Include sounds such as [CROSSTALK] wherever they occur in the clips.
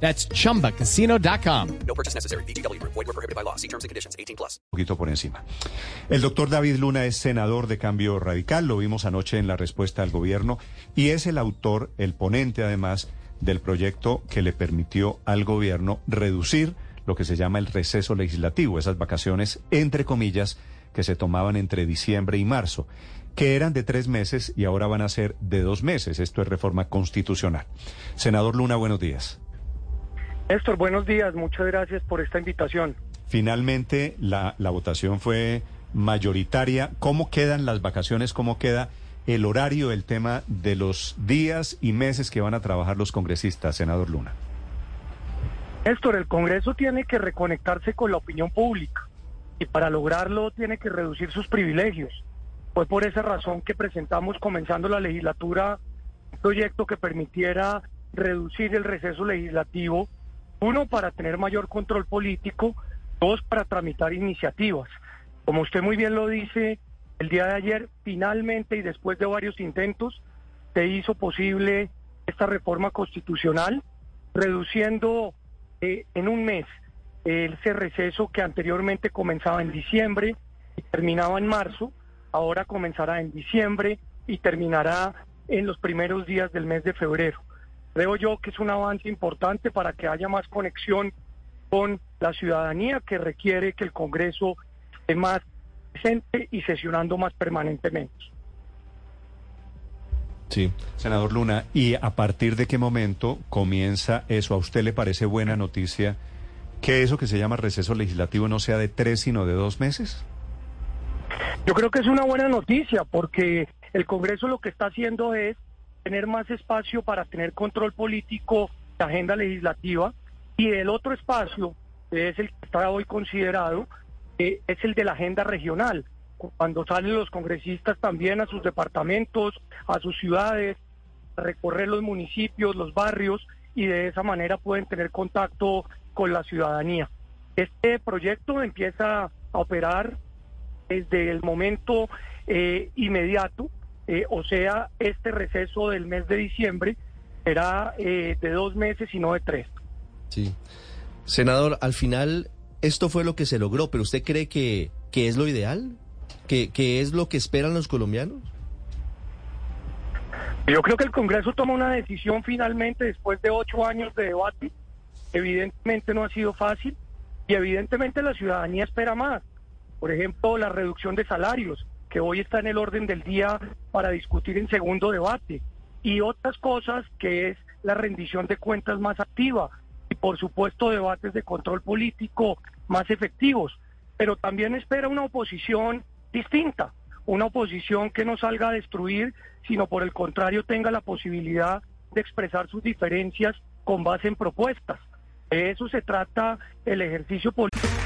That's chumbacasino.com. No purchase necessary. BGW. Void were prohibited by law. See terms and conditions. 18 plus. Un poquito por encima. El doctor David Luna es senador de Cambio Radical, lo vimos anoche en la respuesta al gobierno, y es el autor, el ponente además, del proyecto que le permitió al gobierno reducir lo que se llama el receso legislativo, esas vacaciones, entre comillas, que se tomaban entre diciembre y marzo, que eran de tres meses y ahora van a ser de dos meses. Esto es reforma constitucional. Senador Luna, buenos días. Néstor, buenos días. Muchas gracias por esta invitación. Finalmente, la, la votación fue mayoritaria. ¿Cómo quedan las vacaciones? ¿Cómo queda el horario, el tema de los días y meses que van a trabajar los congresistas, senador Luna? Néstor, el Congreso tiene que reconectarse con la opinión pública y para lograrlo tiene que reducir sus privilegios. Fue por esa razón que presentamos, comenzando la legislatura, un proyecto que permitiera reducir el receso legislativo uno, para tener mayor control político. Dos, para tramitar iniciativas. Como usted muy bien lo dice, el día de ayer, finalmente y después de varios intentos, se hizo posible esta reforma constitucional, reduciendo eh, en un mes ese receso que anteriormente comenzaba en diciembre y terminaba en marzo, ahora comenzará en diciembre y terminará en los primeros días del mes de febrero. Creo yo que es un avance importante para que haya más conexión con la ciudadanía que requiere que el Congreso esté más presente y sesionando más permanentemente. Sí, senador Luna, ¿y a partir de qué momento comienza eso? ¿A usted le parece buena noticia que eso que se llama receso legislativo no sea de tres, sino de dos meses? Yo creo que es una buena noticia porque el Congreso lo que está haciendo es tener más espacio para tener control político de agenda legislativa y el otro espacio, que es el que está hoy considerado, eh, es el de la agenda regional, cuando salen los congresistas también a sus departamentos, a sus ciudades, a recorrer los municipios, los barrios y de esa manera pueden tener contacto con la ciudadanía. Este proyecto empieza a operar desde el momento eh, inmediato eh, o sea, este receso del mes de diciembre será eh, de dos meses y no de tres. Sí. Senador, al final esto fue lo que se logró, pero ¿usted cree que, que es lo ideal? ¿Que, ¿Que es lo que esperan los colombianos? Yo creo que el Congreso toma una decisión finalmente después de ocho años de debate. Evidentemente no ha sido fácil y evidentemente la ciudadanía espera más. Por ejemplo, la reducción de salarios, hoy está en el orden del día para discutir en segundo debate, y otras cosas que es la rendición de cuentas más activa y por supuesto debates de control político más efectivos, pero también espera una oposición distinta, una oposición que no salga a destruir, sino por el contrario tenga la posibilidad de expresar sus diferencias con base en propuestas. De eso se trata el ejercicio político.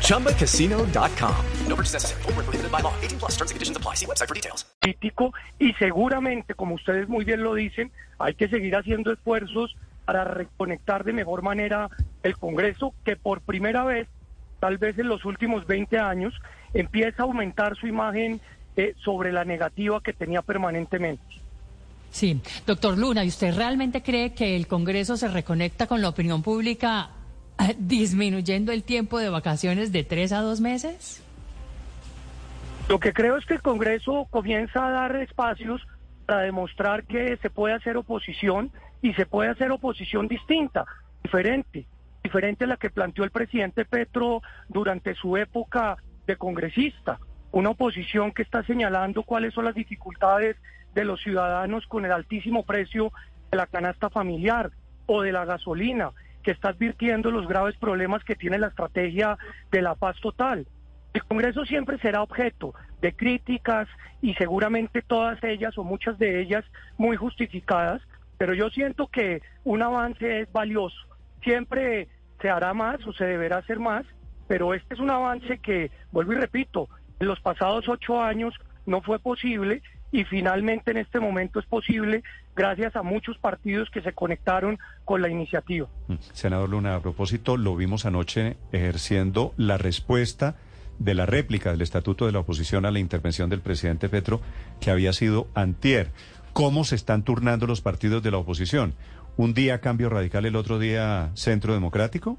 ChumbaCasino.com. No purchase necessary. Forward, prohibited by law. 18 plus terms and conditions apply. See website for details. Y seguramente, como ustedes muy bien lo dicen, hay que seguir haciendo esfuerzos para reconectar de mejor manera el Congreso, que por primera vez, tal vez en los últimos 20 años, empieza a aumentar su imagen eh, sobre la negativa que tenía permanentemente. Sí, doctor Luna, ¿y usted realmente cree que el Congreso se reconecta con la opinión pública [LAUGHS] disminuyendo el tiempo de vacaciones de tres a dos meses? Lo que creo es que el Congreso comienza a dar espacios para demostrar que se puede hacer oposición y se puede hacer oposición distinta, diferente, diferente a la que planteó el presidente Petro durante su época de congresista una oposición que está señalando cuáles son las dificultades de los ciudadanos con el altísimo precio de la canasta familiar o de la gasolina, que está advirtiendo los graves problemas que tiene la estrategia de la paz total. El Congreso siempre será objeto de críticas y seguramente todas ellas o muchas de ellas muy justificadas, pero yo siento que un avance es valioso. Siempre se hará más o se deberá hacer más, pero este es un avance que, vuelvo y repito, en los pasados ocho años no fue posible y finalmente en este momento es posible gracias a muchos partidos que se conectaron con la iniciativa. Mm. Senador Luna, a propósito, lo vimos anoche ejerciendo la respuesta de la réplica del Estatuto de la Oposición a la intervención del presidente Petro, que había sido antier. ¿Cómo se están turnando los partidos de la oposición? ¿Un día cambio radical, el otro día centro democrático?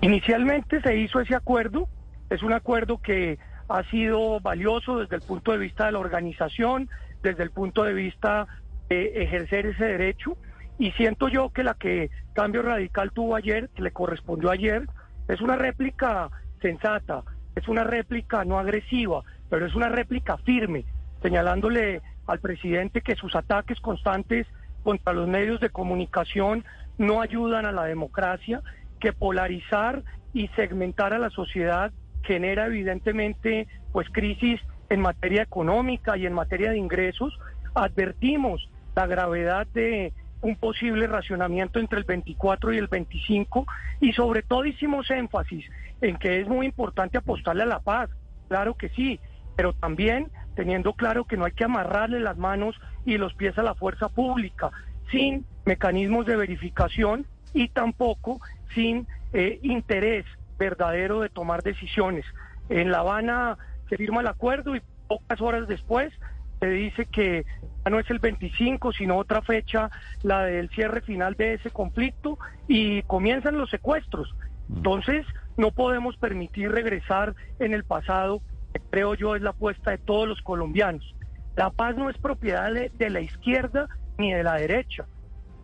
Inicialmente se hizo ese acuerdo, es un acuerdo que ha sido valioso desde el punto de vista de la organización, desde el punto de vista de ejercer ese derecho, y siento yo que la que Cambio Radical tuvo ayer, que le correspondió ayer, es una réplica sensata, es una réplica no agresiva, pero es una réplica firme, señalándole al presidente que sus ataques constantes contra los medios de comunicación no ayudan a la democracia, que polarizar y segmentar a la sociedad genera evidentemente pues crisis en materia económica y en materia de ingresos. Advertimos la gravedad de un posible racionamiento entre el 24 y el 25 y sobre todo hicimos énfasis en que es muy importante apostarle a la paz, claro que sí, pero también teniendo claro que no hay que amarrarle las manos y los pies a la fuerza pública sin mecanismos de verificación y tampoco sin eh, interés verdadero de tomar decisiones. En La Habana se firma el acuerdo y pocas horas después se dice que ya no es el 25, sino otra fecha, la del cierre final de ese conflicto, y comienzan los secuestros. Mm. Entonces, no podemos permitir regresar en el pasado, que creo yo es la apuesta de todos los colombianos. La paz no es propiedad de, de la izquierda ni de la derecha.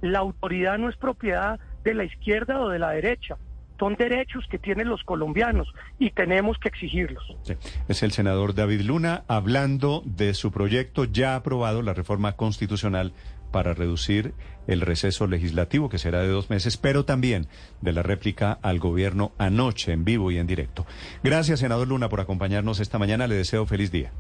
La autoridad no es propiedad de la izquierda o de la derecha son derechos que tienen los colombianos y tenemos que exigirlos. Es el senador David Luna hablando de su proyecto ya aprobado, la reforma constitucional para reducir el receso legislativo, que será de dos meses, pero también de la réplica al gobierno anoche en vivo y en directo. Gracias, senador Luna, por acompañarnos esta mañana. Le deseo feliz día.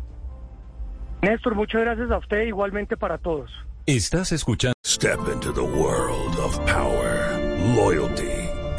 Néstor, muchas gracias a usted, igualmente para todos. Estás escuchando Step into the world of power, loyalty.